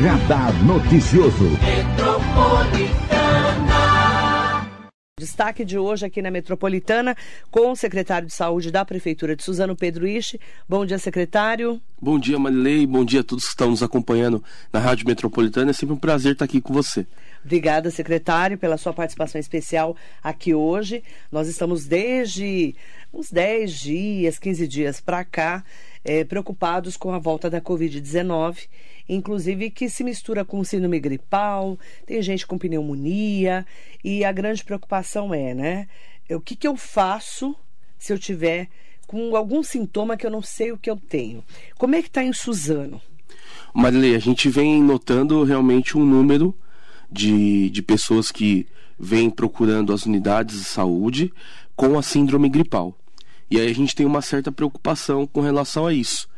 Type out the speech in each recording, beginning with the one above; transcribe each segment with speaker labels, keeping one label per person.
Speaker 1: Radar Noticioso.
Speaker 2: Destaque de hoje aqui na Metropolitana com o secretário de Saúde da Prefeitura de Suzano, Pedro Ishi. Bom dia, secretário.
Speaker 3: Bom dia, Marilei. Bom dia a todos que estão nos acompanhando na Rádio Metropolitana. É sempre um prazer estar aqui com você.
Speaker 2: Obrigada, secretário, pela sua participação especial aqui hoje. Nós estamos desde uns 10 dias, 15 dias para cá, é, preocupados com a volta da Covid-19, inclusive que se mistura com síndrome gripal, tem gente com pneumonia, e a grande preocupação é, né? O que, que eu faço se eu tiver com algum sintoma que eu não sei o que eu tenho? Como é que está em Suzano?
Speaker 3: Marilei, a gente vem notando realmente um número de, de pessoas que vêm procurando as unidades de saúde com a síndrome gripal. E aí a gente tem uma certa preocupação com relação a isso.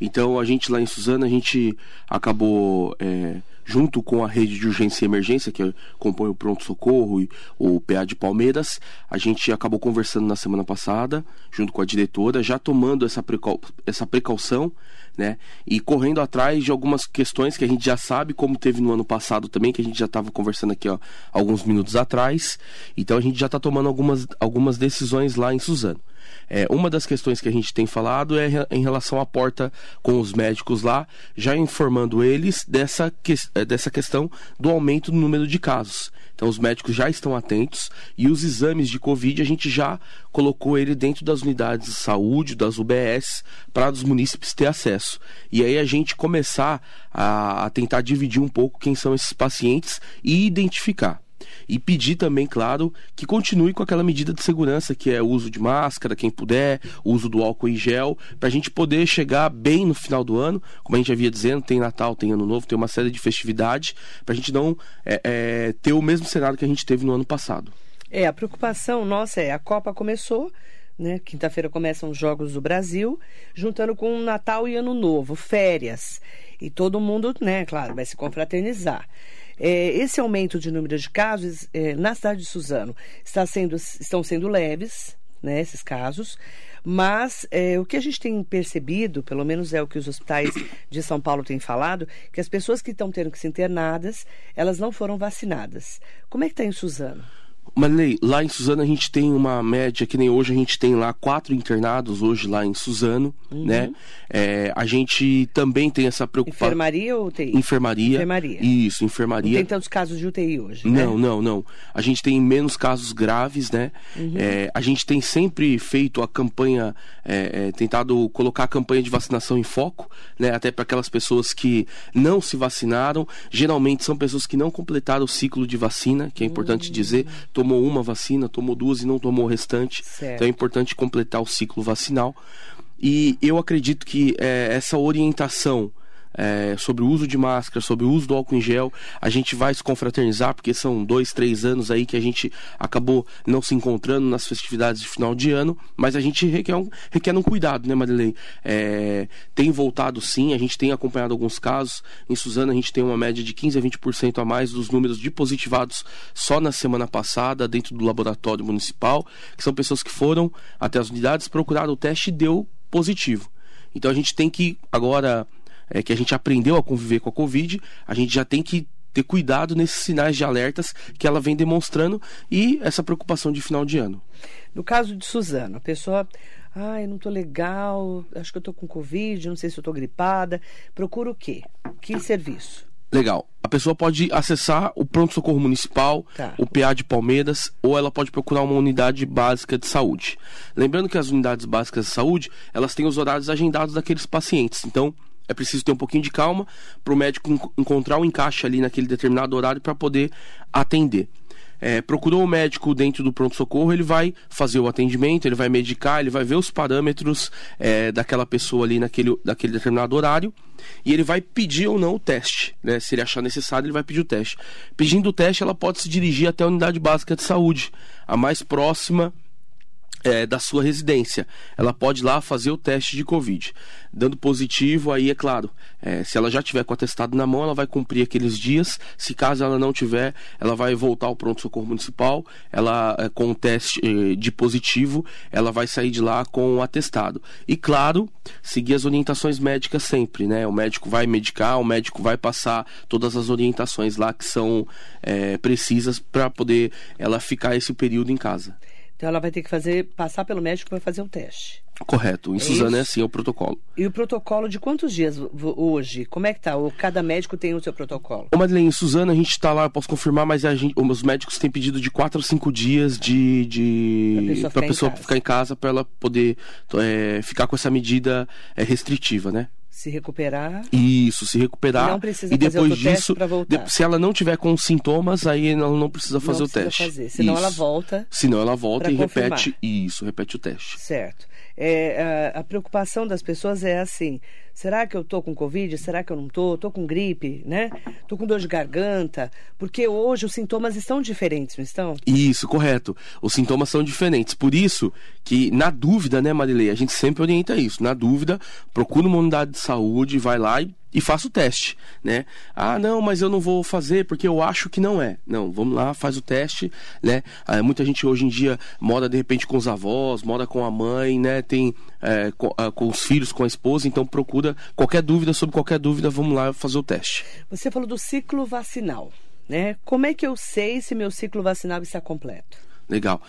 Speaker 3: Então a gente lá em Suzana, a gente acabou, é, junto com a rede de urgência e emergência, que compõe o Pronto Socorro e o PA de Palmeiras, a gente acabou conversando na semana passada, junto com a diretora, já tomando essa, precau essa precaução, né? E correndo atrás de algumas questões que a gente já sabe, como teve no ano passado também, que a gente já estava conversando aqui ó, alguns minutos atrás. Então a gente já está tomando algumas, algumas decisões lá em Suzano. É, uma das questões que a gente tem falado é em relação à porta com os médicos lá, já informando eles dessa, que, é, dessa questão do aumento do número de casos. Então os médicos já estão atentos e os exames de Covid a gente já colocou ele dentro das unidades de saúde, das UBS, para os munícipes ter acesso. E aí a gente começar a, a tentar dividir um pouco quem são esses pacientes e identificar. E pedir também, claro, que continue com aquela medida de segurança que é o uso de máscara, quem puder, o uso do álcool em gel, para a gente poder chegar bem no final do ano. Como a gente havia dizendo, tem Natal, tem Ano Novo, tem uma série de festividades, para a gente não é, é, ter o mesmo cenário que a gente teve no ano passado.
Speaker 2: É, a preocupação nossa é a Copa começou, né? Quinta-feira começam os Jogos do Brasil, juntando com Natal e Ano Novo, férias. E todo mundo, né, claro, vai se confraternizar. É, esse aumento de número de casos é, na cidade de Suzano está sendo, estão sendo leves, né, esses casos, mas é, o que a gente tem percebido, pelo menos é o que os hospitais de São Paulo têm falado, que as pessoas que estão tendo que ser internadas, elas não foram vacinadas. Como é que está em Suzano?
Speaker 3: Marilei, lá em Suzano a gente tem uma média, que nem hoje a gente tem lá quatro internados hoje lá em Suzano, uhum. né? É, a gente também tem essa preocupação.
Speaker 2: Enfermaria ou UTI?
Speaker 3: Enfermaria.
Speaker 2: Enfermaria.
Speaker 3: Isso, enfermaria. Não
Speaker 2: tem tantos casos de UTI hoje,
Speaker 3: Não,
Speaker 2: né?
Speaker 3: não, não. A gente tem menos casos graves, né? Uhum. É, a gente tem sempre feito a campanha, é, é tentado colocar a campanha de vacinação em foco, né? Até para aquelas pessoas que não se vacinaram. Geralmente são pessoas que não completaram o ciclo de vacina, que é importante uhum. dizer tomou uma vacina, tomou duas e não tomou o restante. Certo. Então é importante completar o ciclo vacinal. E eu acredito que é, essa orientação é, sobre o uso de máscara, sobre o uso do álcool em gel. A gente vai se confraternizar, porque são dois, três anos aí que a gente acabou não se encontrando nas festividades de final de ano, mas a gente requer um, requer um cuidado, né, Marilei? É, tem voltado sim, a gente tem acompanhado alguns casos. Em Suzana, a gente tem uma média de 15 a 20% a mais dos números de positivados só na semana passada, dentro do laboratório municipal, que são pessoas que foram até as unidades, procuraram o teste e deu positivo. Então a gente tem que agora é, que a gente aprendeu a conviver com a Covid, a gente já tem que ter cuidado nesses sinais de alertas que ela vem demonstrando e essa preocupação de final de ano.
Speaker 2: No caso de Suzana, a pessoa, ai, ah, não tô legal, acho que eu tô com Covid, não sei se eu tô gripada. Procura o quê? Que serviço?
Speaker 3: Legal. A pessoa pode acessar o pronto-socorro municipal, tá. o PA de Palmeiras, ou ela pode procurar uma unidade básica de saúde. Lembrando que as unidades básicas de saúde, elas têm os horários agendados daqueles pacientes. Então, é preciso ter um pouquinho de calma para o médico encontrar o um encaixe ali naquele determinado horário para poder atender. É, procurou o um médico dentro do pronto-socorro, ele vai fazer o atendimento, ele vai medicar, ele vai ver os parâmetros é, daquela pessoa ali naquele, naquele determinado horário e ele vai pedir ou não o teste. Né? Se ele achar necessário, ele vai pedir o teste. Pedindo o teste, ela pode se dirigir até a unidade básica de saúde, a mais próxima é, da sua residência. Ela pode ir lá fazer o teste de Covid. Dando positivo, aí é claro, é, se ela já tiver com o atestado na mão, ela vai cumprir aqueles dias. Se caso ela não tiver, ela vai voltar ao pronto-socorro municipal. Ela, é, com o teste é, de positivo, ela vai sair de lá com o atestado. E claro, seguir as orientações médicas sempre, né? O médico vai medicar, o médico vai passar todas as orientações lá que são é, precisas para poder ela ficar esse período em casa.
Speaker 2: Então ela vai ter que fazer, passar pelo médico para fazer o teste.
Speaker 3: Correto. Em
Speaker 2: É
Speaker 3: Suzano é assim o protocolo.
Speaker 2: E o protocolo de quantos dias hoje? Como é que tá? O- Cada médico tem o seu protocolo.
Speaker 3: Ô Madeleine, em Suzano a gente está lá, eu posso confirmar, mas a gente, os médicos têm pedido de 4 a 5 dias de. de
Speaker 2: Pra pessoa
Speaker 3: pra
Speaker 2: ficar em
Speaker 3: pessoa
Speaker 2: casa.
Speaker 3: ficar em casa para ela poder é, ficar com essa medida é, restritiva, né?
Speaker 2: Se recuperar.
Speaker 3: Isso, se recuperar.
Speaker 2: E não precisa
Speaker 3: e depois disso, de- se ela não tiver com sintomas, aí ela não precisa fazer
Speaker 2: não
Speaker 3: o
Speaker 2: precisa
Speaker 3: teste.
Speaker 2: fazer. Senão
Speaker 3: Isso.
Speaker 2: ela volta.
Speaker 3: Senão ela volta e
Speaker 2: confirmar.
Speaker 3: repete. Isso, repete o teste.
Speaker 2: Certo. É, a, a preocupação das pessoas é assim: será que eu tô com Covid? Será que eu não tô? Tô com gripe, né? Tô com dor de garganta? Porque hoje os sintomas estão diferentes, não estão?
Speaker 3: Isso, correto. Os sintomas são diferentes. Por isso que, na dúvida, né, Marilei, a gente sempre orienta isso. Na dúvida, procura uma unidade de saúde, vai lá e, e faça o teste, né? Ah, não, mas eu não vou fazer porque eu acho que não é. Não, vamos lá, faz o teste, né? Ah, muita gente hoje em dia mora, de repente, com os avós, mora com a mãe, né? Tem é, com, ah, com os filhos, com a esposa, então procura qualquer dúvida sobre qualquer dúvida, vamos lá fazer o teste.
Speaker 2: Você falou do ciclo vacinal, né? Como é que eu sei se meu ciclo vacinal está completo?
Speaker 3: Legal.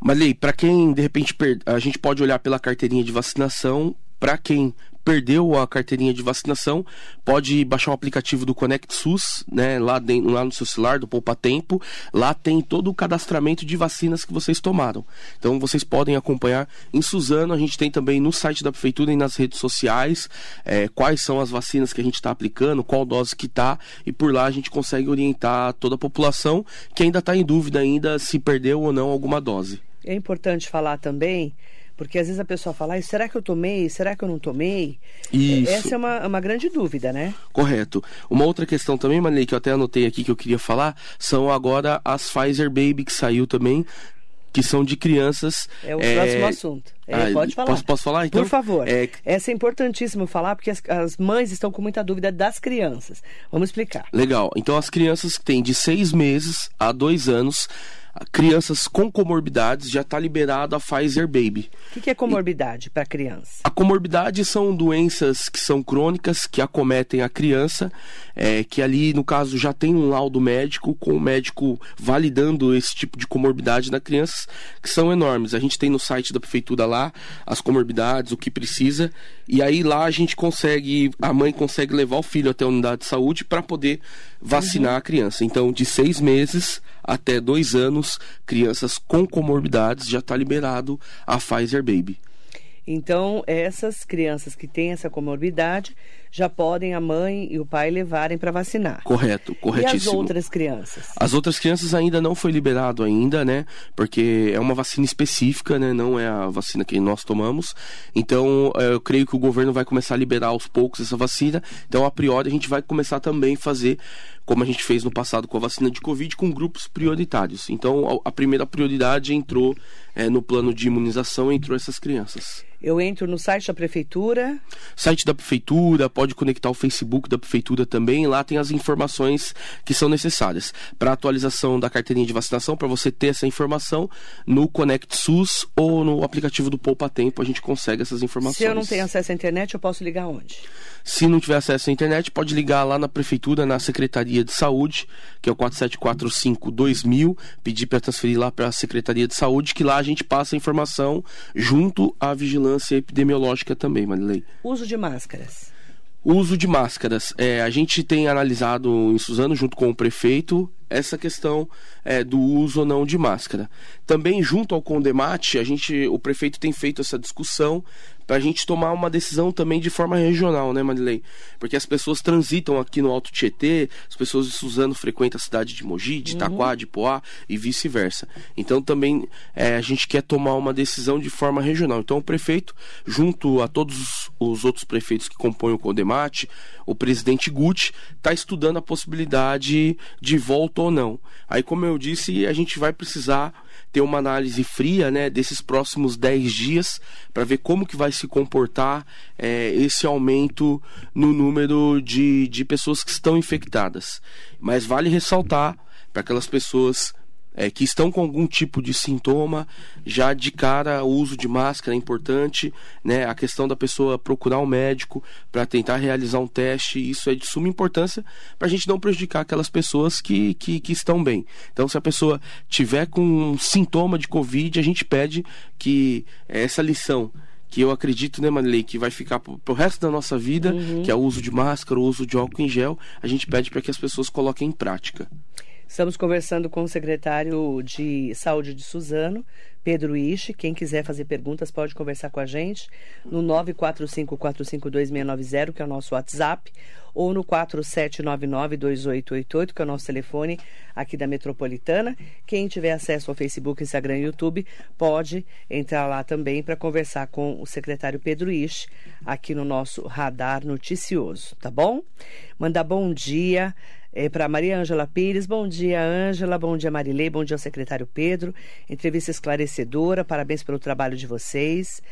Speaker 3: Malei, para quem de repente per... a gente pode olhar pela carteirinha de vacinação, para quem perdeu a carteirinha de vacinação, pode baixar o aplicativo do Conect SUS, né, lá, dentro, lá no seu celular, do Poupa Tempo. Lá tem todo o cadastramento de vacinas que vocês tomaram. Então vocês podem acompanhar em Suzano, a gente tem também no site da prefeitura e nas redes sociais é, quais são as vacinas que a gente está aplicando, qual dose que tá, e por lá a gente consegue orientar toda a população que ainda está em dúvida ainda se perdeu ou não alguma dose.
Speaker 2: É importante falar também, porque às vezes a pessoa fala, "Ai, será que eu tomei? Será que eu não tomei?
Speaker 3: Isso.
Speaker 2: Essa é uma, uma grande dúvida, né?
Speaker 3: Correto. Uma outra questão também, Manley, que eu até anotei aqui que eu queria falar, são agora as Pfizer Baby que saiu também, que são de crianças.
Speaker 2: É o próximo assunto. É,
Speaker 3: ah,
Speaker 2: pode falar.
Speaker 3: Posso, posso falar? Então,
Speaker 2: Por favor.
Speaker 3: É,
Speaker 2: Essa é importantíssimo falar, porque as, as mães estão com muita dúvida das crianças. Vamos explicar.
Speaker 3: Legal. Então, as crianças que têm de seis meses a dois anos, crianças com comorbidades, já está liberado a Pfizer Baby.
Speaker 2: O que, que é comorbidade para criança?
Speaker 3: A comorbidade são doenças que são crônicas, que acometem a criança, é, que ali, no caso, já tem um laudo médico, com o médico validando esse tipo de comorbidade na criança, que são enormes. A gente tem no site da prefeitura lá as comorbidades, o que precisa, e aí lá a gente consegue, a mãe consegue levar o filho até a unidade de saúde para poder vacinar a criança. Então, de seis meses até dois anos, crianças com comorbidades já está liberado a Pfizer Baby.
Speaker 2: Então, essas crianças que têm essa comorbidade já podem a mãe e o pai levarem para vacinar.
Speaker 3: Correto,
Speaker 2: E as
Speaker 3: corretíssimo.
Speaker 2: outras crianças?
Speaker 3: As outras crianças ainda não foi liberado ainda, né? Porque é uma vacina específica, né? Não é a vacina que nós tomamos. Então, eh, eu creio que o governo vai começar a liberar aos poucos essa vacina. Então, a priori, a gente vai começar também a fazer, como a gente fez no passado com a vacina de Covid, com grupos prioritários. Então, a primeira prioridade entrou eh, no plano de imunização, entrou essas crianças.
Speaker 2: Eu entro no site da prefeitura,
Speaker 3: Site da prefeitura, pode conectar o Facebook da prefeitura também. Lá tem as informações que são necessárias para atualização da carteirinha de vacinação. Para você ter essa informação no Conect SUS ou no aplicativo do Poupa Tempo, a gente consegue essas informações.
Speaker 2: se eu não tenho acesso à internet, eu posso ligar onde?
Speaker 3: Se não tiver acesso à internet, pode ligar lá na prefeitura, na Secretaria de Saúde, que é o 4745-2000, pedir para transferir lá para a Secretaria de Saúde, que lá a gente passa a informação junto à vigilância epidemiológica também, Marilei.
Speaker 2: Uso de máscaras.
Speaker 3: Uso de máscaras. É, a gente tem analisado em Suzano, junto com o prefeito, essa questão é, do uso ou não de máscara. Também, junto ao Condemate, a gente, o prefeito tem feito essa discussão para a gente tomar uma decisão também de forma regional, né, Marilei? Porque as pessoas transitam aqui no Alto Tietê, as pessoas de Suzano frequentam a cidade de Mogi, de Itaquá, de Poá e vice-versa. Então, também é, a gente quer tomar uma decisão de forma regional. Então, o prefeito, junto a todos os outros prefeitos que compõem o Condemate, o presidente Guti, está estudando a possibilidade de volta ou não. Aí, como eu disse, a gente vai precisar ter uma análise fria né, desses próximos 10 dias para ver como que vai se comportar é, esse aumento no número de, de pessoas que estão infectadas. Mas vale ressaltar para aquelas pessoas é, que estão com algum tipo de sintoma, já de cara o uso de máscara é importante, né? A questão da pessoa procurar um médico para tentar realizar um teste, isso é de suma importância para a gente não prejudicar aquelas pessoas que, que, que, estão bem. Então, se a pessoa tiver com um sintoma de Covid, a gente pede que essa lição que eu acredito, né, Manley, que vai ficar pro, pro resto da nossa vida, uhum. que é o uso de máscara, o uso de álcool em gel, a gente pede para que as pessoas coloquem em prática.
Speaker 2: Estamos conversando com o secretário de Saúde de Suzano, Pedro Ishi. Quem quiser fazer perguntas pode conversar com a gente no 945-452-690, que é o nosso WhatsApp, ou no 4799-2888, que é o nosso telefone aqui da Metropolitana. Quem tiver acesso ao Facebook, Instagram e YouTube pode entrar lá também para conversar com o secretário Pedro Ishi aqui no nosso Radar Noticioso, tá bom? Mandar bom dia é, para Maria Ângela Pires. Bom dia, Ângela. Bom dia, Marilei. Bom dia ao secretário Pedro. Entrevista esclarecedora. Parabéns pelo trabalho de vocês.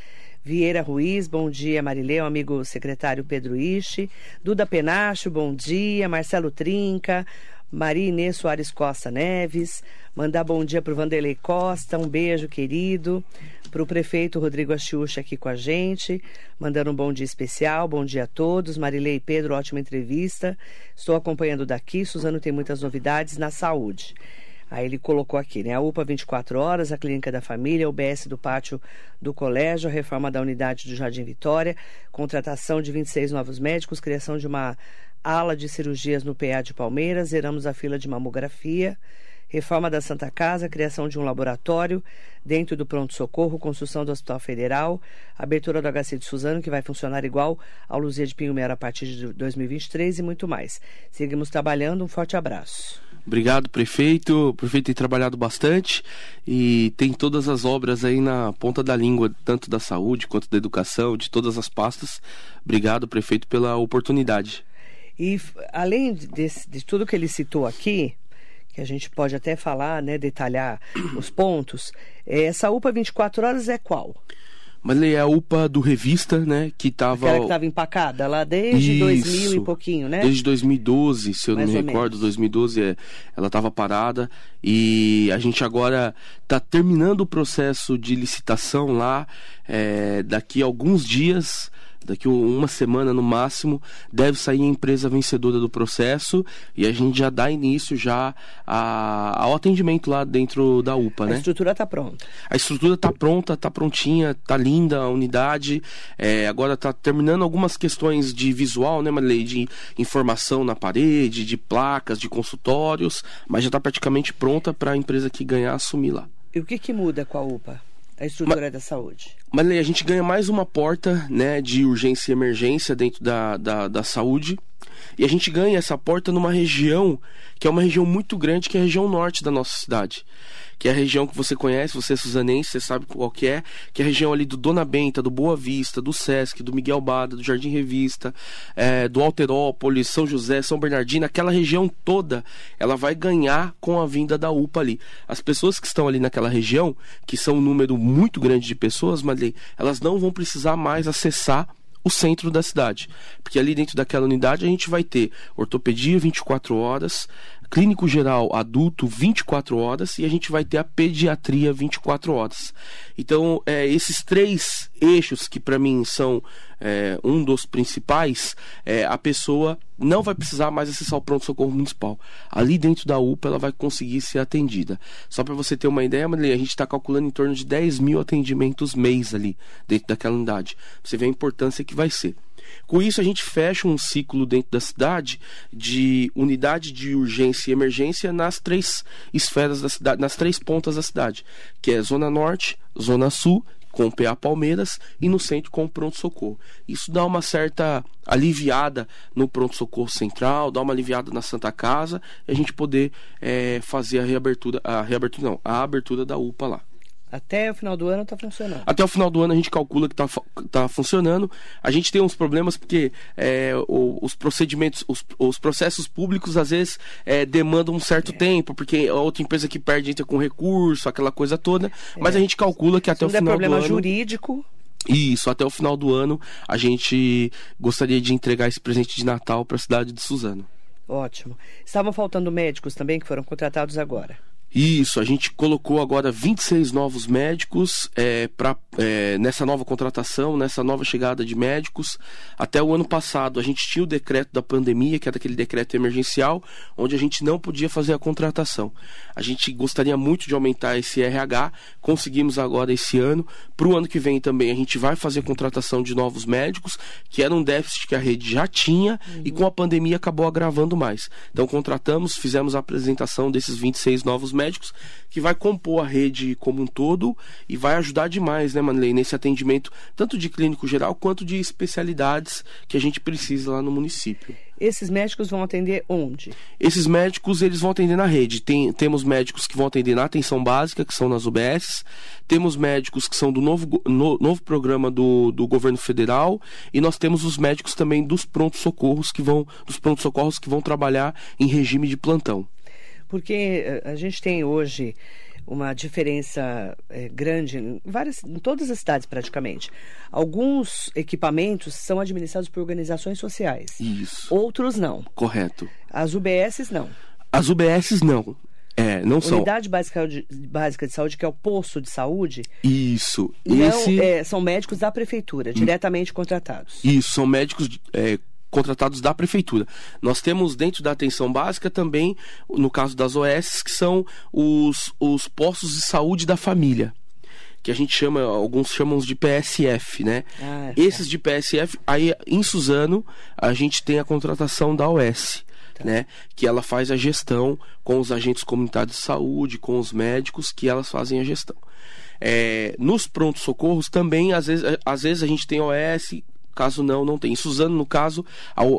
Speaker 2: Vieira Ruiz, bom dia, Marilei, o amigo secretário Pedro Ishi. Duda Penacho, bom dia. Marcelo Trinca, Maria Inês Soares Costa Neves. Mandar bom dia para o Vanderlei Costa, um beijo, querido para o prefeito Rodrigo Achiucha aqui com a gente, mandando um bom dia especial. Bom dia a todos. Marilei e Pedro, ótima entrevista. Estou acompanhando daqui. Suzano tem muitas novidades na saúde. Aí ele colocou aqui, né? A UPA 24 horas, a Clínica da Família, o BS do Pátio do Colégio, a reforma da unidade do Jardim Vitória, contratação de 26 novos médicos, criação de uma ala de cirurgias no PA de Palmeiras, zeramos a fila de mamografia reforma da Santa Casa, criação de um laboratório dentro do pronto-socorro, construção do Hospital Federal, abertura do HC de Suzano, que vai funcionar igual ao Luzia de Pinho Mero a partir de 2023 e muito mais. Seguimos trabalhando, um forte abraço.
Speaker 3: Obrigado, prefeito. O prefeito tem trabalhado bastante e tem todas as obras aí na ponta da língua, tanto da saúde quanto da educação, de todas as pastas. Obrigado, prefeito, pela oportunidade.
Speaker 2: E além de, de tudo que ele citou aqui, que a gente pode até falar, né, detalhar os pontos. Essa UPA 24 horas é qual?
Speaker 3: Mas é a UPA do Revista, né? Que estava.
Speaker 2: Aquela que estava empacada lá desde Isso, 2000 e pouquinho, né?
Speaker 3: Desde 2012, se eu Mais não me recordo, menos. 2012 é, ela estava parada. E a gente agora está terminando o processo de licitação lá. É, daqui a alguns dias daqui uma semana no máximo, deve sair a empresa vencedora do processo e a gente já dá início já a, ao atendimento lá dentro da UPA,
Speaker 2: a
Speaker 3: né?
Speaker 2: A estrutura está pronta.
Speaker 3: A estrutura está pronta, está prontinha, está linda a unidade. É, agora está terminando algumas questões de visual, né, Marilei? De informação na parede, de placas, de consultórios, mas já está praticamente pronta para a empresa que ganhar assumir lá.
Speaker 2: E o que, que muda com a UPA? A estrutura mas, da saúde.
Speaker 3: Mas a gente ganha mais uma porta né, de urgência e emergência dentro da, da, da saúde. E a gente ganha essa porta numa região que é uma região muito grande, que é a região norte da nossa cidade que é a região que você conhece, você é suzanense, você sabe qual que é, que é a região ali do Dona Benta, do Boa Vista, do Sesc, do Miguel Bada, do Jardim Revista, é, do Alterópolis, São José, São Bernardino, aquela região toda, ela vai ganhar com a vinda da UPA ali. As pessoas que estão ali naquela região, que são um número muito grande de pessoas, mas elas não vão precisar mais acessar o centro da cidade. Porque ali dentro daquela unidade a gente vai ter ortopedia 24 horas, clínico geral adulto 24 horas e a gente vai ter a pediatria 24 horas. Então, é, esses três eixos que para mim são é, um dos principais, é, a pessoa não vai precisar mais acessar o pronto-socorro municipal. Ali dentro da UPA ela vai conseguir ser atendida. Só para você ter uma ideia, a gente está calculando em torno de 10 mil atendimentos mês ali dentro daquela unidade. Você vê a importância que vai ser. Com isso, a gente fecha um ciclo dentro da cidade de unidade de urgência e emergência nas três esferas da cidade, nas três pontas da cidade, que é Zona Norte, Zona Sul com o PA Palmeiras e no centro com o pronto-socorro. Isso dá uma certa aliviada no pronto-socorro central, dá uma aliviada na Santa Casa e a gente poder é, fazer a reabertura, a reabertura não, a abertura da UPA lá.
Speaker 2: Até o final do ano está funcionando.
Speaker 3: Até o final do ano a gente calcula que está tá funcionando. A gente tem uns problemas porque é, os procedimentos, os, os, processos públicos às vezes é, demandam um certo é. tempo, porque a outra empresa que perde entra com recurso, aquela coisa toda. Mas a gente calcula que até o final do ano.
Speaker 2: problema jurídico.
Speaker 3: Isso, até o final do ano a gente gostaria de entregar esse presente de Natal para a cidade de Suzano.
Speaker 2: Ótimo. Estavam faltando médicos também que foram contratados agora.
Speaker 3: Isso, a gente colocou agora 26 novos médicos é, pra, é, nessa nova contratação, nessa nova chegada de médicos. Até o ano passado, a gente tinha o decreto da pandemia, que era aquele decreto emergencial, onde a gente não podia fazer a contratação. A gente gostaria muito de aumentar esse RH, conseguimos agora esse ano. Para o ano que vem também, a gente vai fazer a contratação de novos médicos, que era um déficit que a rede já tinha uhum. e com a pandemia acabou agravando mais. Então, contratamos, fizemos a apresentação desses 26 novos médicos médicos, que vai compor a rede como um todo e vai ajudar demais, né, Manley, nesse atendimento, tanto de clínico geral quanto de especialidades que a gente precisa lá no município.
Speaker 2: Esses médicos vão atender onde?
Speaker 3: Esses médicos eles vão atender na rede. Tem, temos médicos que vão atender na atenção básica, que são nas UBS. Temos médicos que são do novo, no, novo programa do, do governo federal. E nós temos os médicos também dos prontos-socorros que vão, dos prontos-socorros que vão trabalhar em regime de plantão
Speaker 2: porque eh, a gente tem hoje uma diferença é, grande em, várias, em todas as cidades praticamente. Alguns equipamentos são administrados por organizações sociais.
Speaker 3: Isso.
Speaker 2: Outros não.
Speaker 3: Correto.
Speaker 2: As UBSs não.
Speaker 3: As UBSs não. É, não são.
Speaker 2: Unidade básica de, básica de saúde, que é o posto de saúde.
Speaker 3: Isso.
Speaker 2: Não, Esse... é, são médicos da prefeitura, diretamente contratados.
Speaker 3: Isso, são médicos é, contratados da prefeitura. Nós temos dentro da atenção básica também, no caso das OS, que são os, os postos de saúde da família que a gente chama, alguns chamam de PSF, né? Ah, é Esses de PSF, aí em Suzano, a gente tem a contratação da OS, tá. né? Que ela faz a gestão com os agentes comunitários de saúde, com os médicos, que elas fazem a gestão. É, nos prontos socorros também, às vezes, às vezes a gente tem OS Caso não, não tem. Em Suzano, no caso,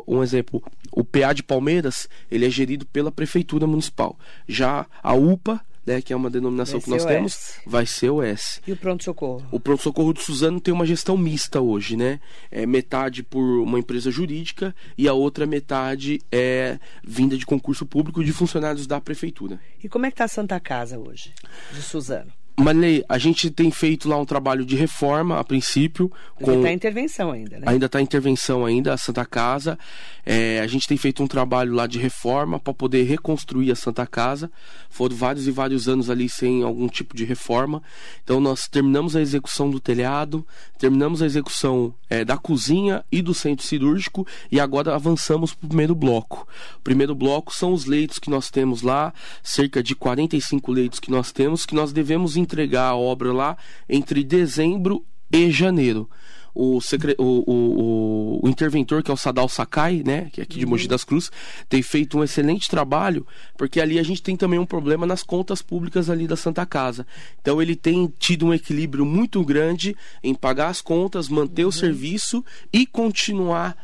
Speaker 3: um exemplo, o PA de Palmeiras, ele é gerido pela Prefeitura Municipal. Já a UPA, né, que é uma denominação que nós temos, S. vai ser o S.
Speaker 2: E o pronto-socorro?
Speaker 3: O pronto-socorro de Suzano tem uma gestão mista hoje, né? É metade por uma empresa jurídica e a outra metade é vinda de concurso público de funcionários da prefeitura.
Speaker 2: E como é que está a Santa Casa hoje, de Suzano?
Speaker 3: Manley, a gente tem feito lá um trabalho de reforma a princípio.
Speaker 2: Ainda está em intervenção ainda, né?
Speaker 3: Ainda está em intervenção ainda, a Santa Casa. É, a gente tem feito um trabalho lá de reforma para poder reconstruir a Santa Casa. Foram vários e vários anos ali sem algum tipo de reforma. Então nós terminamos a execução do telhado, terminamos a execução é, da cozinha e do centro cirúrgico e agora avançamos para o primeiro bloco. O primeiro bloco são os leitos que nós temos lá, cerca de 45 leitos que nós temos, que nós devemos entregar a obra lá entre dezembro e janeiro. O, secre... o, o, o, interventor, que é o Sadal Sakai, né, que é aqui de Mogi uhum. das Cruzes, tem feito um excelente trabalho, porque ali a gente tem também um problema nas contas públicas ali da Santa Casa. Então ele tem tido um equilíbrio muito grande em pagar as contas, manter uhum. o serviço e continuar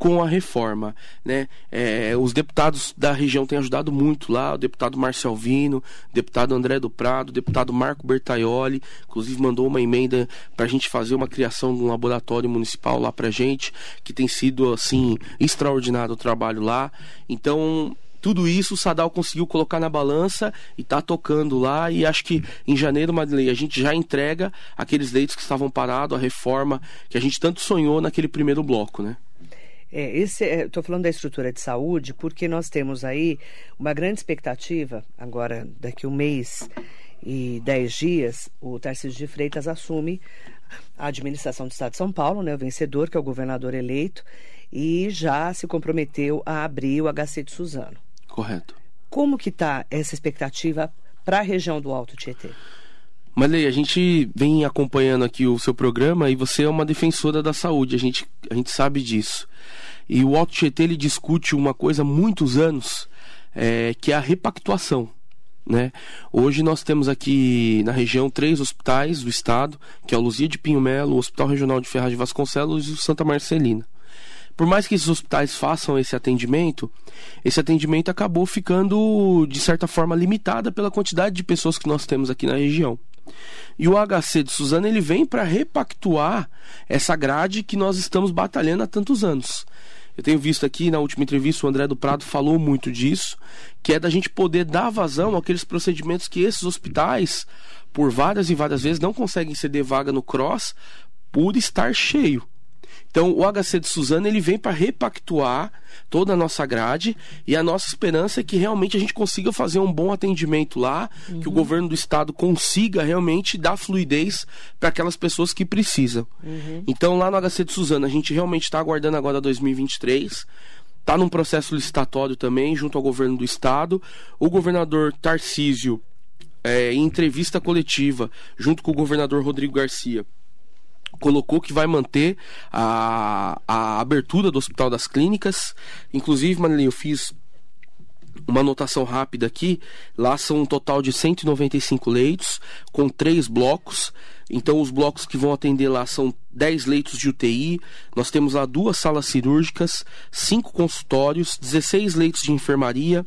Speaker 3: com a reforma. Né? É, os deputados da região têm ajudado muito lá, o deputado Marcel Vino, o deputado André do Prado, o deputado Marco Bertaioli, inclusive mandou uma emenda para a gente fazer uma criação de um laboratório municipal lá para gente, que tem sido assim extraordinário o trabalho lá. Então tudo isso o Sadal conseguiu colocar na balança e está tocando lá. E acho que em janeiro, Marilei, a gente já entrega aqueles leitos que estavam parados, a reforma que a gente tanto sonhou naquele primeiro bloco, né?
Speaker 2: É, esse, estou é, falando da estrutura de saúde porque nós temos aí uma grande expectativa, agora daqui um mês e dez dias, o Tarcísio de Freitas assume a administração do Estado de São Paulo, né, o vencedor, que é o governador eleito, e já se comprometeu a abrir o HC de Suzano.
Speaker 3: Correto.
Speaker 2: Como que está essa expectativa para a região do Alto Tietê?
Speaker 3: Marley, a gente vem acompanhando aqui o seu programa e você é uma defensora da saúde, a gente, a gente sabe disso. E o Alto Tietê ele discute uma coisa há muitos anos, é, que é a repactuação. Né? Hoje nós temos aqui na região três hospitais do estado, que é o Luzia de Pinho Melo, o Hospital Regional de Ferraz de Vasconcelos e o Santa Marcelina. Por mais que esses hospitais façam esse atendimento, esse atendimento acabou ficando de certa forma limitado pela quantidade de pessoas que nós temos aqui na região. E o HC de Suzano ele vem para repactuar essa grade que nós estamos batalhando há tantos anos. Eu tenho visto aqui na última entrevista o André do Prado falou muito disso, que é da gente poder dar vazão àqueles procedimentos que esses hospitais, por várias e várias vezes, não conseguem ceder vaga no cross por estar cheio. Então, o HC de Suzano ele vem para repactuar toda a nossa grade e a nossa esperança é que realmente a gente consiga fazer um bom atendimento lá, uhum. que o governo do estado consiga realmente dar fluidez para aquelas pessoas que precisam. Uhum. Então, lá no HC de Suzano, a gente realmente está aguardando agora 2023. Está num processo licitatório também, junto ao governo do estado. O governador Tarcísio, é, em entrevista coletiva, junto com o governador Rodrigo Garcia, colocou que vai manter a, a abertura do Hospital das Clínicas. Inclusive, Marilene, eu fiz uma anotação rápida aqui. Lá são um total de 195 leitos, com três blocos. Então, os blocos que vão atender lá são 10 leitos de UTI. Nós temos lá duas salas cirúrgicas, cinco consultórios, 16 leitos de enfermaria.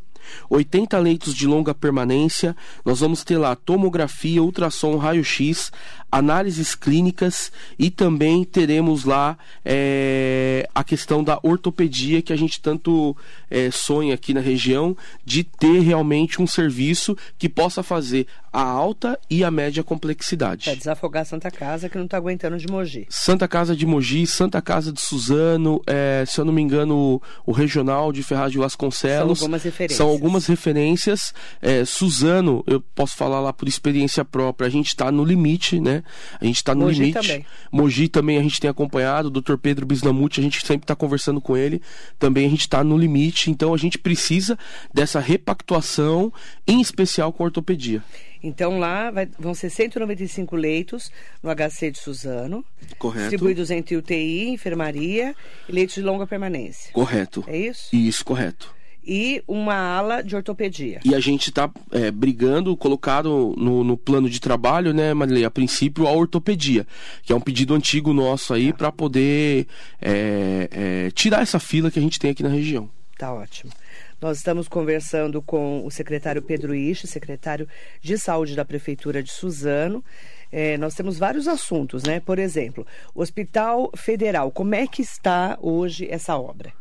Speaker 3: 80 leitos de longa permanência, nós vamos ter lá tomografia, ultrassom, raio-x, análises clínicas e também teremos lá é, a questão da ortopedia que a gente tanto é, sonha aqui na região de ter realmente um serviço que possa fazer a alta e a média complexidade.
Speaker 2: É desafogar Santa Casa que não está aguentando de Mogi.
Speaker 3: Santa Casa de Mogi, Santa Casa de Suzano, é, se eu não me engano, o, Regional de Ferraz de Vasconcelos.
Speaker 2: São algumas referências.
Speaker 3: São algumas referências. É, Suzano, eu posso falar lá por experiência própria, a gente está no limite, né? A gente está no Mogi limite. Também. Mogi também a gente tem acompanhado, o Dr. Pedro Bisnamuti, a gente sempre está conversando com ele. Também a gente está no limite, então a gente precisa dessa repactuação, em especial com a ortopedia.
Speaker 2: Então lá vai, vão ser 195 leitos no HC de Suzano.
Speaker 3: Correto.
Speaker 2: Distribuídos entre UTI, enfermaria e leitos de longa permanência.
Speaker 3: Correto.
Speaker 2: É isso?
Speaker 3: Isso, correto
Speaker 2: e uma ala de ortopedia.
Speaker 3: E a gente está é, brigando, colocado no, no, plano de trabalho, né, Marilei, a princípio, a ortopedia, que é um pedido antigo nosso aí para poder é, é, tirar essa fila que a gente tem aqui na região.
Speaker 2: Tá ótimo. Nós estamos conversando com o secretário Pedro Ishi, secretário de Saúde da Prefeitura de Suzano. É, nós temos vários assuntos, né? Por exemplo, o Hospital Federal, como é que está hoje essa obra?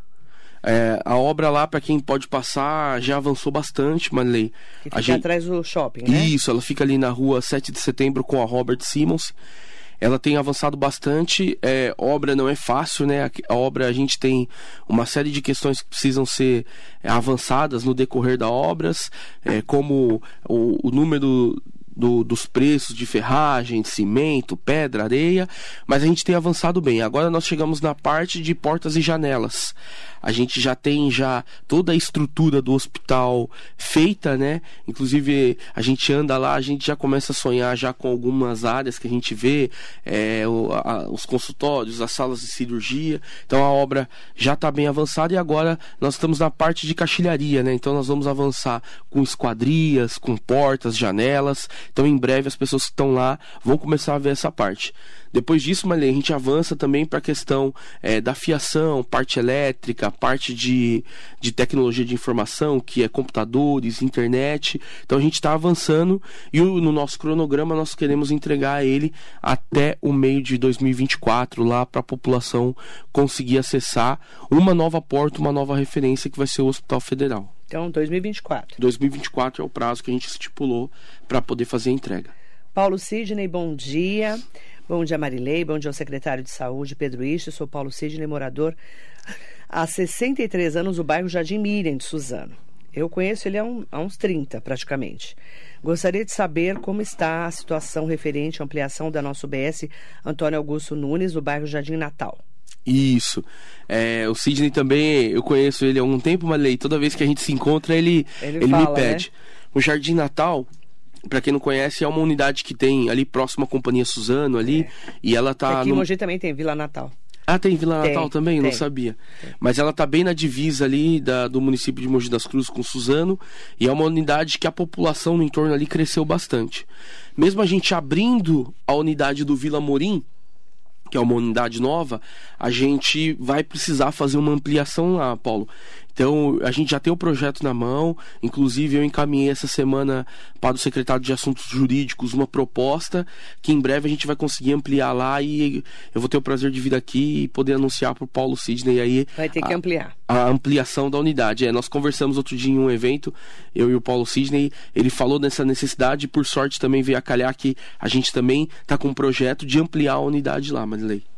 Speaker 3: É, a obra lá, para quem pode passar, já avançou bastante, Manley.
Speaker 2: Que fica a gente... atrás do shopping, né?
Speaker 3: Isso, ela fica ali na rua 7 de setembro com a Robert Simmons. Ela tem avançado bastante. É, obra não é fácil, né? A, obra a gente tem uma série de questões que precisam ser é, avançadas no decorrer da obras, é, como o, o número do, dos preços de ferragem, cimento, pedra, areia, mas a gente tem avançado bem. Agora nós chegamos na parte de portas e janelas a gente já tem já toda a estrutura do hospital feita, né? Inclusive a gente anda lá, a gente já começa a sonhar já com algumas áreas que a gente vê, é, o, a, os consultórios, as salas de cirurgia. Então a obra já está bem avançada e agora nós estamos na parte de caixilharia, né? Então nós vamos avançar com esquadrias, com portas, janelas. Então em breve as pessoas que estão lá vão começar a ver essa parte. Depois disso, a gente avança também para a questão é, da fiação, parte elétrica, parte de, de tecnologia de informação, que é computadores, internet. Então a gente está avançando e o, no nosso cronograma nós queremos entregar ele até o meio de 2024 lá para a população conseguir acessar uma nova porta, uma nova referência que vai ser o Hospital Federal.
Speaker 2: Então, 2024.
Speaker 3: 2024 é o prazo que a gente estipulou para poder fazer a entrega.
Speaker 2: Paulo Sidney, bom dia. Bom dia, Marilei. Bom dia ao secretário de Saúde, Pedro Ixo. Sou Paulo Sidney, morador há 63 anos do bairro Jardim Miriam, de Suzano. Eu conheço ele há, um, há, uns 30, praticamente. Gostaria de saber como está a situação referente à ampliação da nossa UBS Antônio Augusto Nunes, do bairro Jardim Natal.
Speaker 3: Isso. É, o Sidney também, eu conheço ele há um tempo, mas toda vez que a gente se encontra, ele, ele, ele fala, me pede. Né? O Jardim Natal, para quem não conhece, é uma unidade que tem ali próximo à Companhia Suzano ali. É. E ela tá.
Speaker 2: Aqui no... em Mogi também tem Vila Natal.
Speaker 3: Ah, tem Vila tem, Natal também? Tem, não sabia. Tem. Mas ela tá bem na divisa ali da, do município de Mogi das Cruzes com Suzano. E é uma unidade que a população no entorno ali cresceu bastante. Mesmo a gente abrindo a unidade do Vila Morim, que é uma unidade nova, a gente vai precisar fazer uma ampliação lá, Paulo. Então, a gente já tem o projeto na mão, inclusive eu encaminhei essa semana para o secretário de Assuntos Jurídicos uma proposta que em breve a gente vai conseguir ampliar lá e eu vou ter o prazer de vir aqui e poder anunciar para o Paulo Sidney aí.
Speaker 2: Vai ter que
Speaker 3: a,
Speaker 2: ampliar.
Speaker 3: A ampliação da unidade. É, nós conversamos outro dia em um evento, eu e o Paulo Sidney, ele falou dessa necessidade e por sorte também veio a calhar que a gente também está com um projeto de ampliar a unidade lá, Marilei.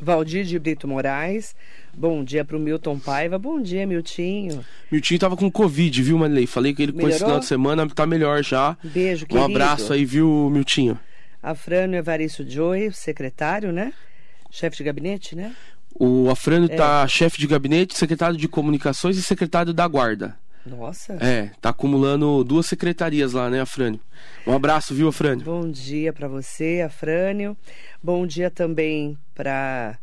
Speaker 2: Valdir de Brito Moraes. Bom dia para o Milton Paiva. Bom dia, Miltinho.
Speaker 3: Miltinho tava com Covid, viu, Marilei? Falei com ele com esse final de semana, tá melhor já.
Speaker 2: Beijo,
Speaker 3: um
Speaker 2: querido.
Speaker 3: Um abraço aí, viu, Miltinho?
Speaker 2: Afrânio Evaristo Joy, secretário, né? Chefe de gabinete, né?
Speaker 3: O Afrânio é. tá chefe de gabinete, secretário de comunicações e secretário da guarda.
Speaker 2: Nossa.
Speaker 3: É, tá acumulando duas secretarias lá, né, Afrânio? Um abraço, viu, Afrânio?
Speaker 2: Bom dia para você, Afrânio. Bom dia também para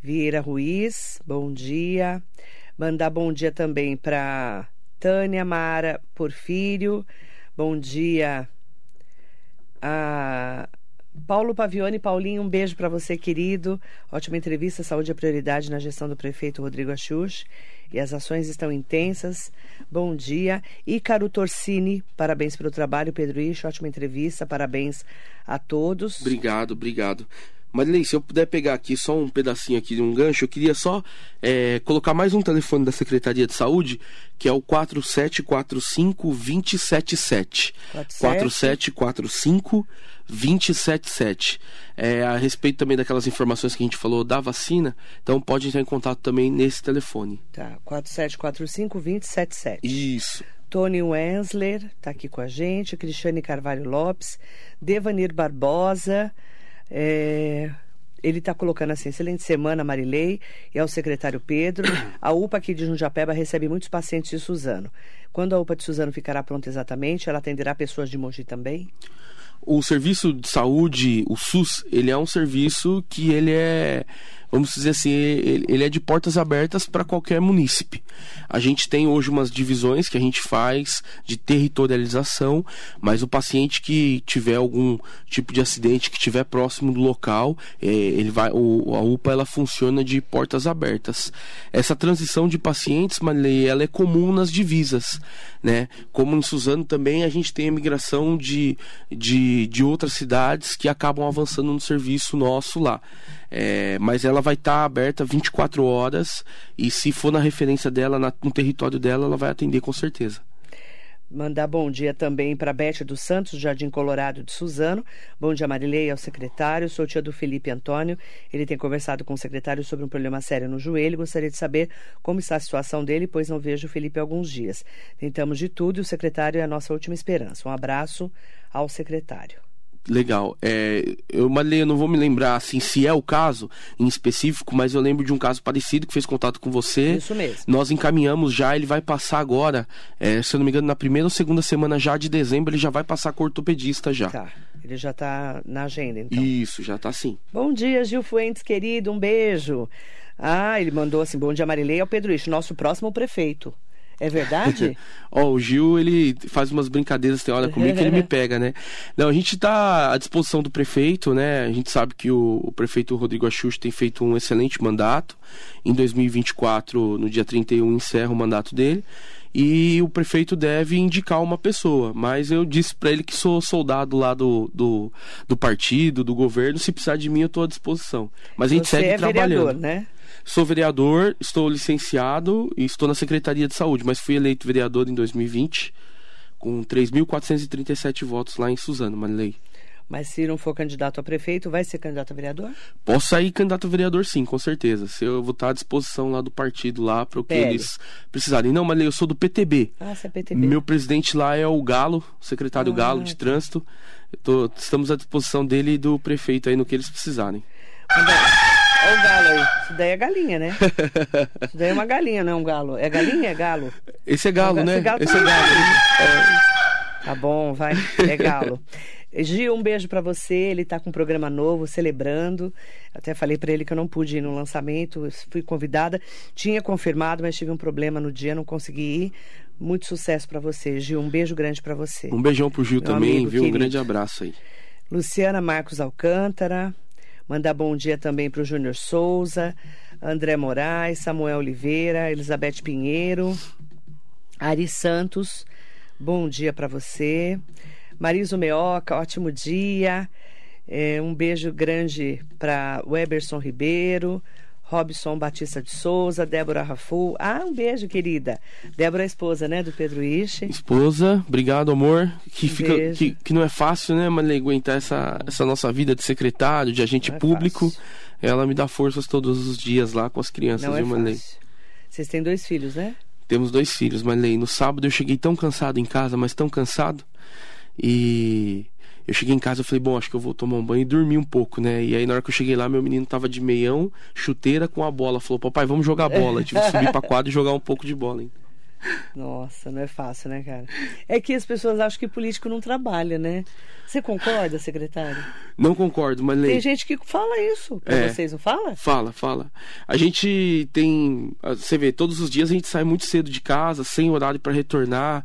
Speaker 2: Vieira Ruiz. Bom dia. Mandar bom dia também para Tânia Mara Porfírio. Bom dia a Paulo Pavione, Paulinho, um beijo para você, querido. Ótima entrevista. Saúde é prioridade na gestão do prefeito Rodrigo Axux. E as ações estão intensas. Bom dia. Ícaro Torsini, parabéns pelo trabalho. Pedro Ixo, ótima entrevista. Parabéns a todos.
Speaker 3: Obrigado, obrigado. Marilei, se eu puder pegar aqui só um pedacinho aqui de um gancho, eu queria só é, colocar mais um telefone da Secretaria de Saúde, que é o 4745-277. 4745-277. É, a respeito também daquelas informações que a gente falou da vacina, então pode entrar em contato também nesse telefone.
Speaker 2: Tá, 4745-277.
Speaker 3: Isso.
Speaker 2: Tony Wensler está aqui com a gente, Cristiane Carvalho Lopes, Devanir Barbosa... É, ele está colocando assim, excelente semana, Marilei, e ao secretário Pedro. A UPA aqui de Jundiapeba recebe muitos pacientes de Suzano. Quando a UPA de Suzano ficará pronta exatamente, ela atenderá pessoas de Mogi também?
Speaker 3: O serviço de saúde, o SUS, ele é um serviço que ele é vamos dizer assim, ele, ele é de portas abertas para qualquer munícipe. A gente tem hoje umas divisões que a gente faz de territorialização, mas o paciente que tiver algum tipo de acidente, que estiver próximo do local, é, ele vai, o, a UPA ela funciona de portas abertas. Essa transição de pacientes, Marilei, ela é comum nas divisas, né? Como em Suzano também a gente tem a migração de, de, de outras cidades que acabam avançando no serviço nosso lá. É, mas ela vai estar tá aberta 24 horas e se for na referência dela, na, no território dela, ela vai atender com certeza.
Speaker 2: Mandar bom dia também para Bete dos Santos, Jardim Colorado de Suzano. Bom dia, Marilei, ao secretário. Sou tia do Felipe Antônio. Ele tem conversado com o secretário sobre um problema sério no joelho. Gostaria de saber como está a situação dele, pois não vejo o Felipe há alguns dias. Tentamos de tudo e o secretário é a nossa última esperança. Um abraço ao secretário.
Speaker 3: Legal. É, eu, Marilei, eu não vou me lembrar assim se é o caso em específico, mas eu lembro de um caso parecido que fez contato com você.
Speaker 2: Isso mesmo.
Speaker 3: Nós encaminhamos já, ele vai passar agora, é, se eu não me engano, na primeira ou segunda semana já de dezembro, ele já vai passar com ortopedista já.
Speaker 2: Tá. Ele já está na agenda, então.
Speaker 3: Isso, já está sim.
Speaker 2: Bom dia, Gil Fuentes, querido, um beijo. Ah, ele mandou assim, bom dia, Marilei, ao Pedro Ixo, nosso próximo prefeito. É verdade?
Speaker 3: Ó, oh, o Gil, ele faz umas brincadeiras, tem hora comigo que ele me pega, né? Não, a gente está à disposição do prefeito, né? A gente sabe que o, o prefeito Rodrigo Axux tem feito um excelente mandato. Em 2024, no dia 31, encerra o mandato dele. E o prefeito deve indicar uma pessoa. Mas eu disse para ele que sou soldado lá do, do, do, partido, do governo. Se precisar de mim, eu estou à disposição. Mas a gente
Speaker 2: Você
Speaker 3: segue
Speaker 2: é
Speaker 3: trabalhando.
Speaker 2: Vereador, né?
Speaker 3: Sou vereador, estou licenciado e estou na Secretaria de Saúde, mas fui eleito vereador em 2020 com 3.437 votos lá em Suzano, Marilei.
Speaker 2: Mas se não for candidato a prefeito, vai ser candidato a vereador?
Speaker 3: Posso sair candidato a vereador, sim, com certeza. Se eu vou estar à disposição lá do partido lá para o que eles precisarem. Não, mas eu sou do PTB.
Speaker 2: Ah, você é PTB.
Speaker 3: Meu presidente lá é o Galo, o secretário ah, Galo de Trânsito. Tô, estamos à disposição dele e do prefeito aí no que eles precisarem.
Speaker 2: Olha o galo aí. Isso daí é galinha, né? Isso daí é uma galinha, não é um galo. É galinha? É galo?
Speaker 3: Esse é galo,
Speaker 2: é
Speaker 3: né?
Speaker 2: Esse, galo
Speaker 3: Esse é galo.
Speaker 2: É... Tá bom, vai. É galo. Gil, um beijo para você. Ele tá com um programa novo, celebrando. Até falei para ele que eu não pude ir no lançamento, fui convidada. Tinha confirmado, mas tive um problema no dia, não consegui ir. Muito sucesso para você, Gil. Um beijo grande para você.
Speaker 3: Um beijão pro Gil
Speaker 2: Meu
Speaker 3: também,
Speaker 2: amigo,
Speaker 3: viu? Um
Speaker 2: querido.
Speaker 3: grande abraço aí.
Speaker 2: Luciana Marcos Alcântara. Mandar bom dia também para o Júnior Souza, André Moraes, Samuel Oliveira, Elizabeth Pinheiro, Ari Santos, bom dia para você. Mariso Meoca, ótimo dia. É, um beijo grande para Weberson Ribeiro, Robson Batista de Souza, Débora Raful. Ah, um beijo, querida. Débora é esposa, né, do Pedro Ishi.
Speaker 3: Esposa, obrigado, amor. Que, um fica, que, que, não é fácil, né, Malê, aguentar essa, essa nossa vida de secretário, de agente é público. Fácil. Ela me dá forças todos os dias lá com as crianças,
Speaker 2: não é
Speaker 3: viu, Malê?
Speaker 2: Vocês têm dois filhos, né?
Speaker 3: Temos dois filhos, Malê. No sábado eu cheguei tão cansado em casa, mas tão cansado. E eu cheguei em casa e falei, bom, acho que eu vou tomar um banho e dormir um pouco, né? E aí na hora que eu cheguei lá, meu menino tava de meião, chuteira com a bola. Falou, papai, vamos jogar bola. Eu tive que subir pra quadra e jogar um pouco de bola, hein?
Speaker 2: Nossa, não é fácil, né, cara? É que as pessoas acham que político não trabalha, né? Você concorda, secretário?
Speaker 3: Não concordo, mas
Speaker 2: Tem gente que fala isso. Pra é, vocês não fala?
Speaker 3: Fala, fala. A gente tem. Você vê, todos os dias a gente sai muito cedo de casa, sem horário para retornar.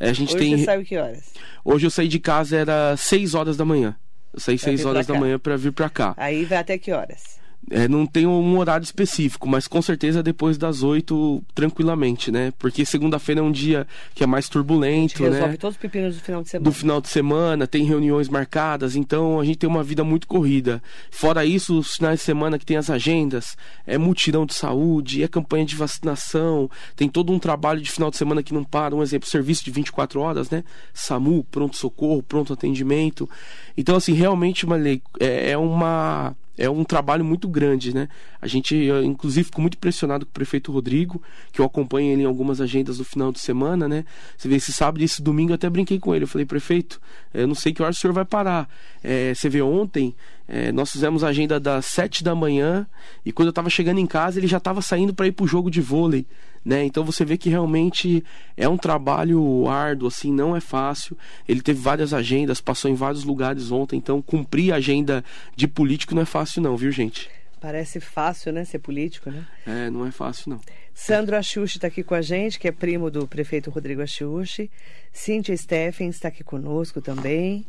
Speaker 3: É, a gente
Speaker 2: Hoje
Speaker 3: tem.
Speaker 2: Você saiu que horas?
Speaker 3: Hoje eu saí de casa, era 6 horas da manhã. Eu saí 6 horas da manhã para vir para cá.
Speaker 2: Aí vai até que horas?
Speaker 3: É, não tem um horário específico, mas com certeza depois das oito, tranquilamente, né? Porque segunda-feira é um dia que é mais turbulento,
Speaker 2: a
Speaker 3: gente
Speaker 2: resolve todos os pepinos do final de semana.
Speaker 3: Do final de semana, tem reuniões marcadas, então a gente tem uma vida muito corrida. Fora isso, os finais de semana que tem as agendas, é mutirão de saúde, é campanha de vacinação, tem todo um trabalho de final de semana que não para. Um exemplo, serviço de 24 horas, né? SAMU, pronto-socorro, pronto atendimento. Então, assim, realmente, uma lei é, é uma é um trabalho muito grande, né? A gente, inclusive, ficou muito impressionado com o prefeito Rodrigo, que eu acompanho ele em algumas agendas do final de semana, né? Você vê, esse sábado e esse domingo eu até brinquei com ele. Eu falei, prefeito, eu não sei que hora o senhor vai parar. É, você vê, ontem é, nós fizemos a agenda das sete da manhã e quando eu estava chegando em casa ele já estava saindo para ir para o jogo de vôlei. Né? Então você vê que realmente é um trabalho árduo, assim, não é fácil. Ele teve várias agendas, passou em vários lugares ontem, então cumprir a agenda de político não é fácil não, viu, gente?
Speaker 2: Parece fácil, né, ser político, né?
Speaker 3: É, não é fácil não.
Speaker 2: Sandro Achuchi está aqui com a gente, que é primo do prefeito Rodrigo Achuchi. Cíntia Steffen está aqui conosco também.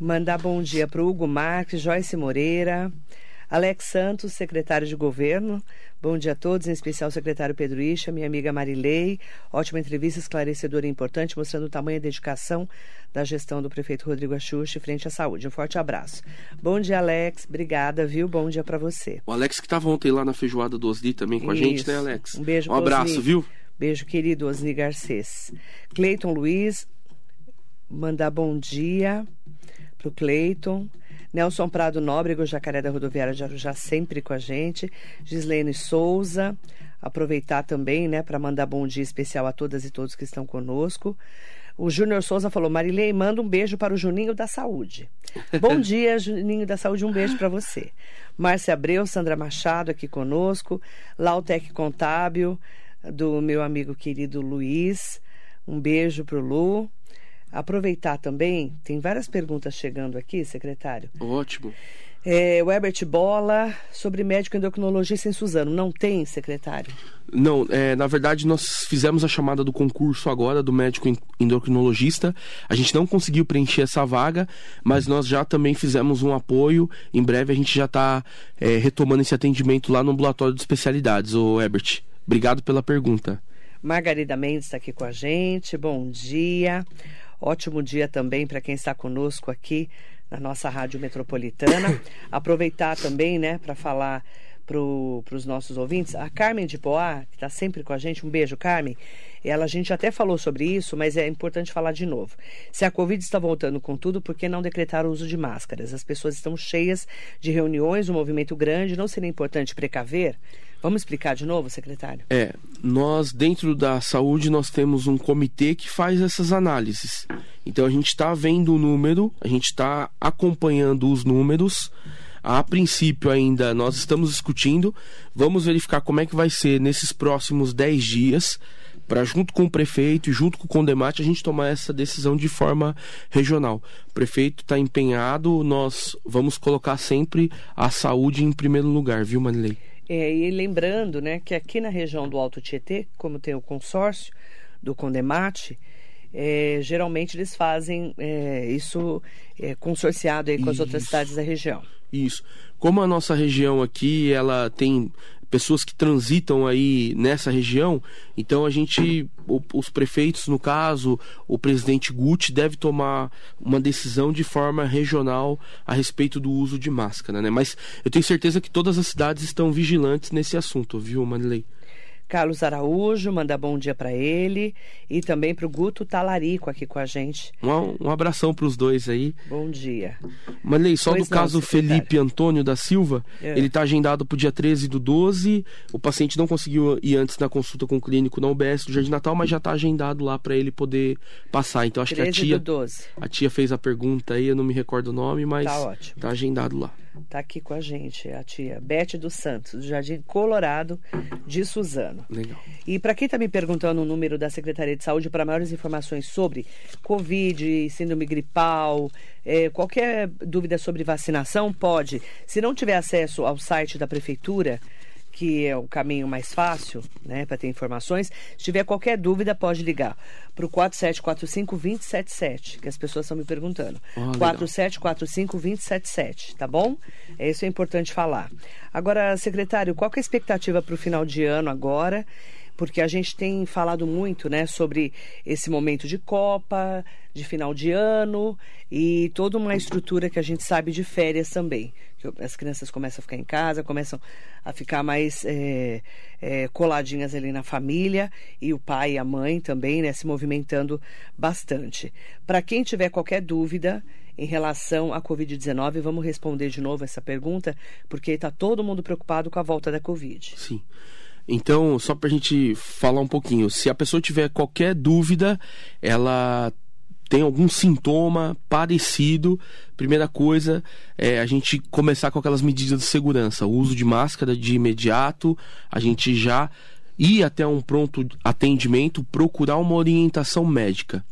Speaker 2: Mandar bom dia para o Hugo Marques, Joyce Moreira, Alex Santos, secretário de governo. Bom dia a todos, em especial o secretário Pedro Isha, minha amiga Marilei. Ótima entrevista, esclarecedora e importante, mostrando o tamanho e dedicação da gestão do prefeito Rodrigo Axuxi frente à saúde. Um forte abraço. Bom dia, Alex. Obrigada, viu? Bom dia para você.
Speaker 3: O Alex que estava ontem lá na feijoada do Osni também com Isso. a gente, né, Alex?
Speaker 2: Um beijo
Speaker 3: Um abraço,
Speaker 2: Osni.
Speaker 3: viu?
Speaker 2: Beijo, querido Osni Garcês. Cleiton Luiz, mandar bom dia pro Cleiton. Nelson Prado Nóbrego, Jacaré da Rodoviária de Arujá, sempre com a gente. Gislene Souza, aproveitar também, né, para mandar bom dia especial a todas e todos que estão conosco. O Júnior Souza falou: Marilei, manda um beijo para o Juninho da Saúde. Bom dia, Juninho da Saúde, um beijo para você. Márcia Abreu, Sandra Machado aqui conosco. Lautec Contábil, do meu amigo querido Luiz. Um beijo para o Lu. Aproveitar também, tem várias perguntas chegando aqui, secretário.
Speaker 3: Ótimo.
Speaker 2: É, o Herbert Bola, sobre médico endocrinologista em Suzano. Não tem, secretário?
Speaker 3: Não, é, na verdade nós fizemos a chamada do concurso agora do médico endocrinologista. A gente não conseguiu preencher essa vaga, mas nós já também fizemos um apoio. Em breve a gente já está é, retomando esse atendimento lá no ambulatório de especialidades, o Herbert. Obrigado pela pergunta.
Speaker 2: Margarida Mendes está aqui com a gente. Bom dia. Ótimo dia também para quem está conosco aqui na nossa Rádio Metropolitana. Aproveitar também, né, para falar para os nossos ouvintes. A Carmen de Poá, que está sempre com a gente, um beijo, Carmen. Ela, a gente até falou sobre isso, mas é importante falar de novo. Se a Covid está voltando com tudo, por que não decretar o uso de máscaras? As pessoas estão cheias de reuniões, um movimento grande, não seria importante precaver? Vamos explicar de novo, secretário?
Speaker 3: É, nós dentro da saúde nós temos um comitê que faz essas análises. Então a gente está vendo o número, a gente está acompanhando os números. A princípio ainda nós estamos discutindo, vamos verificar como é que vai ser nesses próximos 10 dias para junto com o prefeito e junto com o Condemate a gente tomar essa decisão de forma regional. O prefeito está empenhado, nós vamos colocar sempre a saúde em primeiro lugar, viu, Manley?
Speaker 2: É, e lembrando né, que aqui na região do Alto Tietê, como tem o consórcio do Condemate, é, geralmente eles fazem é, isso é, consorciado aí com isso. as outras cidades da região.
Speaker 3: Isso. Como a nossa região aqui, ela tem pessoas que transitam aí nessa região, então a gente, os prefeitos, no caso, o presidente Guti deve tomar uma decisão de forma regional a respeito do uso de máscara, né? Mas eu tenho certeza que todas as cidades estão vigilantes nesse assunto, viu, Marilei?
Speaker 2: Carlos Araújo, manda bom dia para ele e também para o Guto Talarico aqui com a gente.
Speaker 3: Um, um abração para os dois aí.
Speaker 2: Bom dia.
Speaker 3: Malei, só pois do não, caso secretário. Felipe Antônio da Silva, é. ele está agendado para o dia 13 do 12. O paciente não conseguiu ir antes na consulta com o clínico na UBS do Jardim Natal, mas já está agendado lá para ele poder passar. Então acho que a tia.
Speaker 2: Do 12.
Speaker 3: A tia fez a pergunta aí, eu não me recordo o nome, mas
Speaker 2: tá, ótimo.
Speaker 3: tá agendado lá.
Speaker 2: Está aqui com a gente a tia Bete dos Santos, do Jardim Colorado de Suzano.
Speaker 3: Legal.
Speaker 2: E para quem está me perguntando o número da Secretaria de Saúde para maiores informações sobre Covid, síndrome gripal, é, qualquer dúvida sobre vacinação, pode. Se não tiver acesso ao site da Prefeitura, que é o caminho mais fácil, né, para ter informações. Se tiver qualquer dúvida, pode ligar para o 4745-2077, que as pessoas estão me perguntando. Oh, 4745-2077, tá bom? Isso é importante falar. Agora, secretário, qual é a expectativa para o final de ano agora? porque a gente tem falado muito né, sobre esse momento de Copa, de final de ano e toda uma estrutura que a gente sabe de férias também. As crianças começam a ficar em casa, começam a ficar mais é, é, coladinhas ali na família e o pai e a mãe também né, se movimentando bastante. Para quem tiver qualquer dúvida, em relação à Covid-19. Vamos responder de novo essa pergunta, porque está todo mundo preocupado com a volta da Covid.
Speaker 3: Sim. Então, só para a gente falar um pouquinho, se a pessoa tiver qualquer dúvida, ela tem algum sintoma parecido, primeira coisa é a gente começar com aquelas medidas de segurança, o uso de máscara de imediato, a gente já ir até um pronto atendimento, procurar uma orientação médica.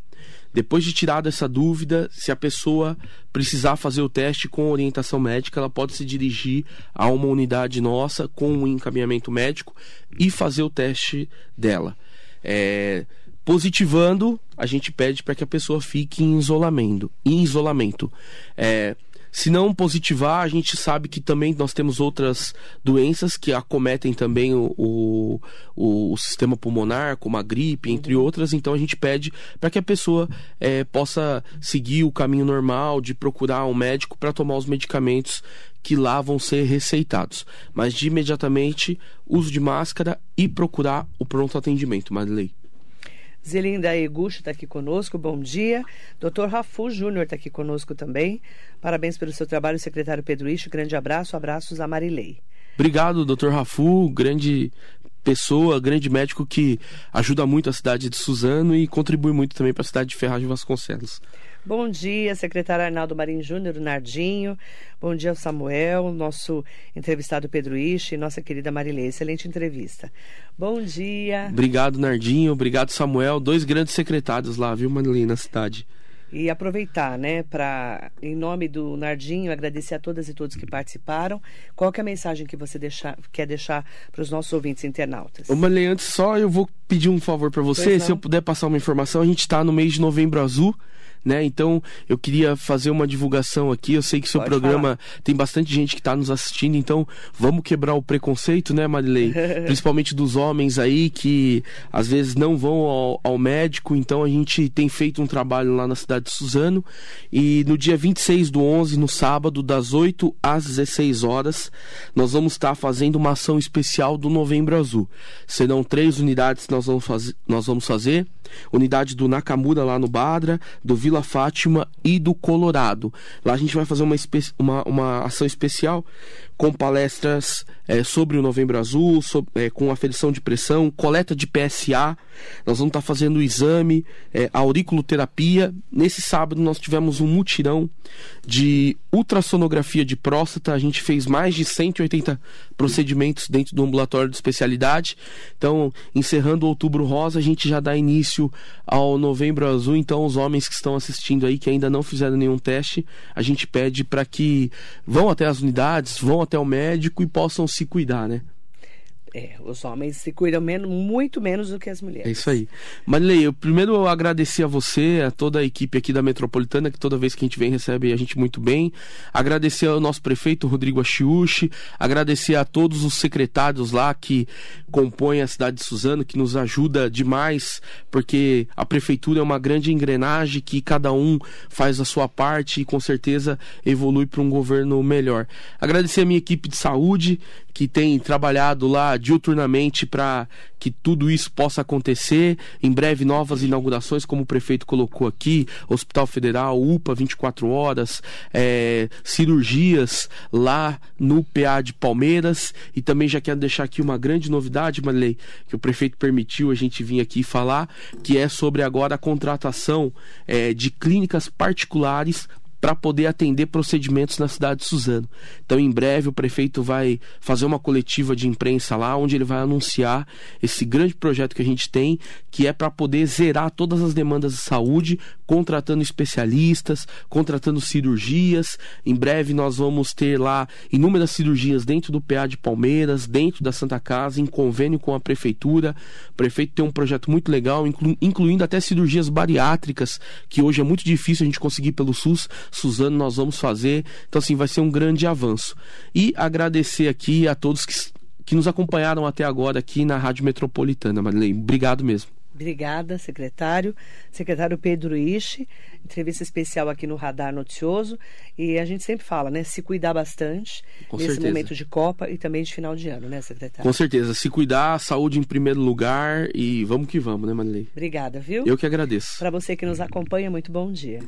Speaker 3: Depois de tirar essa dúvida, se a pessoa precisar fazer o teste com orientação médica, ela pode se dirigir a uma unidade nossa com um encaminhamento médico e fazer o teste dela. É, positivando, a gente pede para que a pessoa fique em isolamento. Em isolamento. É, se não positivar, a gente sabe que também nós temos outras doenças que acometem também o, o, o sistema pulmonar, como a gripe, entre outras. Então a gente pede para que a pessoa é, possa seguir o caminho normal de procurar um médico para tomar os medicamentos que lá vão ser receitados. Mas de imediatamente, uso de máscara e procurar o pronto atendimento, Marilei.
Speaker 2: Zelinda Eguchi está aqui conosco, bom dia. Doutor Rafu Júnior está aqui conosco também. Parabéns pelo seu trabalho, secretário Pedro Ixo. Grande abraço, abraços a Marilei.
Speaker 3: Obrigado, doutor Rafu, grande pessoa, grande médico que ajuda muito a cidade de Suzano e contribui muito também para a cidade de Ferraz de Vasconcelos.
Speaker 2: Bom dia, secretário Arnaldo Marim Júnior, Nardinho. Bom dia, Samuel, nosso entrevistado Pedro Ishi e nossa querida Marilei. Excelente entrevista. Bom dia.
Speaker 3: Obrigado, Nardinho. Obrigado, Samuel. Dois grandes secretários lá, viu, Marilei, na cidade.
Speaker 2: E aproveitar, né, para, em nome do Nardinho, agradecer a todas e todos que participaram. Qual é a mensagem que você deixar, quer deixar para os nossos ouvintes internautas?
Speaker 3: Ô, Marilei, antes só eu vou pedir um favor para você. Se eu puder passar uma informação, a gente está no mês de novembro azul né? Então eu queria fazer uma divulgação aqui. Eu sei que seu Pode programa falar. tem bastante gente que está nos assistindo, então vamos quebrar o preconceito, né, Marilei? Principalmente dos homens aí que às vezes não vão ao, ao, médico. Então a gente tem feito um trabalho lá na cidade de Suzano e no dia 26 do 11, no sábado, das 8 às 16 horas, nós vamos estar fazendo uma ação especial do Novembro Azul. Serão três unidades que nós vamos, faz... nós vamos fazer unidade do Nakamura lá no Badra, do Vila Fátima e do Colorado. Lá a gente vai fazer uma, uma, uma ação especial com palestras é, sobre o Novembro Azul, sobre, é, com aferição de pressão, coleta de PSA. Nós vamos estar fazendo o exame, é, auriculoterapia. Nesse sábado nós tivemos um mutirão de ultrassonografia de próstata. A gente fez mais de 180 procedimentos dentro do ambulatório de especialidade. Então, encerrando o Outubro Rosa, a gente já dá início ao Novembro Azul. Então, os homens que estão assistindo aí, que ainda não fizeram nenhum teste, a gente pede para que vão até as unidades, vão até o médico e possam se cuidar, né?
Speaker 2: É, os homens se cuidam menos, muito menos do que as mulheres.
Speaker 3: É isso aí. Marilei, eu primeiro agradecer a você, a toda a equipe aqui da Metropolitana, que toda vez que a gente vem recebe a gente muito bem. Agradecer ao nosso prefeito Rodrigo Achiuchi, agradecer a todos os secretários lá que compõem a cidade de Suzano, que nos ajuda demais, porque a prefeitura é uma grande engrenagem que cada um faz a sua parte e com certeza evolui para um governo melhor. Agradecer a minha equipe de saúde, que tem trabalhado lá diuturnamente para que tudo isso possa acontecer. Em breve, novas inaugurações, como o prefeito colocou aqui: Hospital Federal, UPA 24 horas, é, cirurgias lá no PA de Palmeiras. E também já quero deixar aqui uma grande novidade, Marley, que o prefeito permitiu a gente vir aqui falar, que é sobre agora a contratação é, de clínicas particulares para poder atender procedimentos na cidade de Suzano. Então, em breve, o prefeito vai fazer uma coletiva de imprensa lá, onde ele vai anunciar esse grande projeto que a gente tem, que é para poder zerar todas as demandas de saúde, contratando especialistas, contratando cirurgias. Em breve, nós vamos ter lá inúmeras cirurgias dentro do PA de Palmeiras, dentro da Santa Casa, em convênio com a prefeitura. O prefeito tem um projeto muito legal, inclu incluindo até cirurgias bariátricas, que hoje é muito difícil a gente conseguir pelo SUS Suzano, nós vamos fazer. Então, assim, vai ser um grande avanço. E agradecer aqui a todos que, que nos acompanharam até agora aqui na Rádio Metropolitana, Marilene. Obrigado mesmo.
Speaker 2: Obrigada, secretário. Secretário Pedro Ishi, entrevista especial aqui no Radar Noticioso. E a gente sempre fala, né? Se cuidar bastante
Speaker 3: Com
Speaker 2: nesse
Speaker 3: certeza.
Speaker 2: momento de Copa e também de final de ano, né, secretário?
Speaker 3: Com certeza. Se cuidar, saúde em primeiro lugar e vamos que vamos, né, Marilene?
Speaker 2: Obrigada, viu?
Speaker 3: Eu que agradeço.
Speaker 2: Para você que nos acompanha, muito bom dia.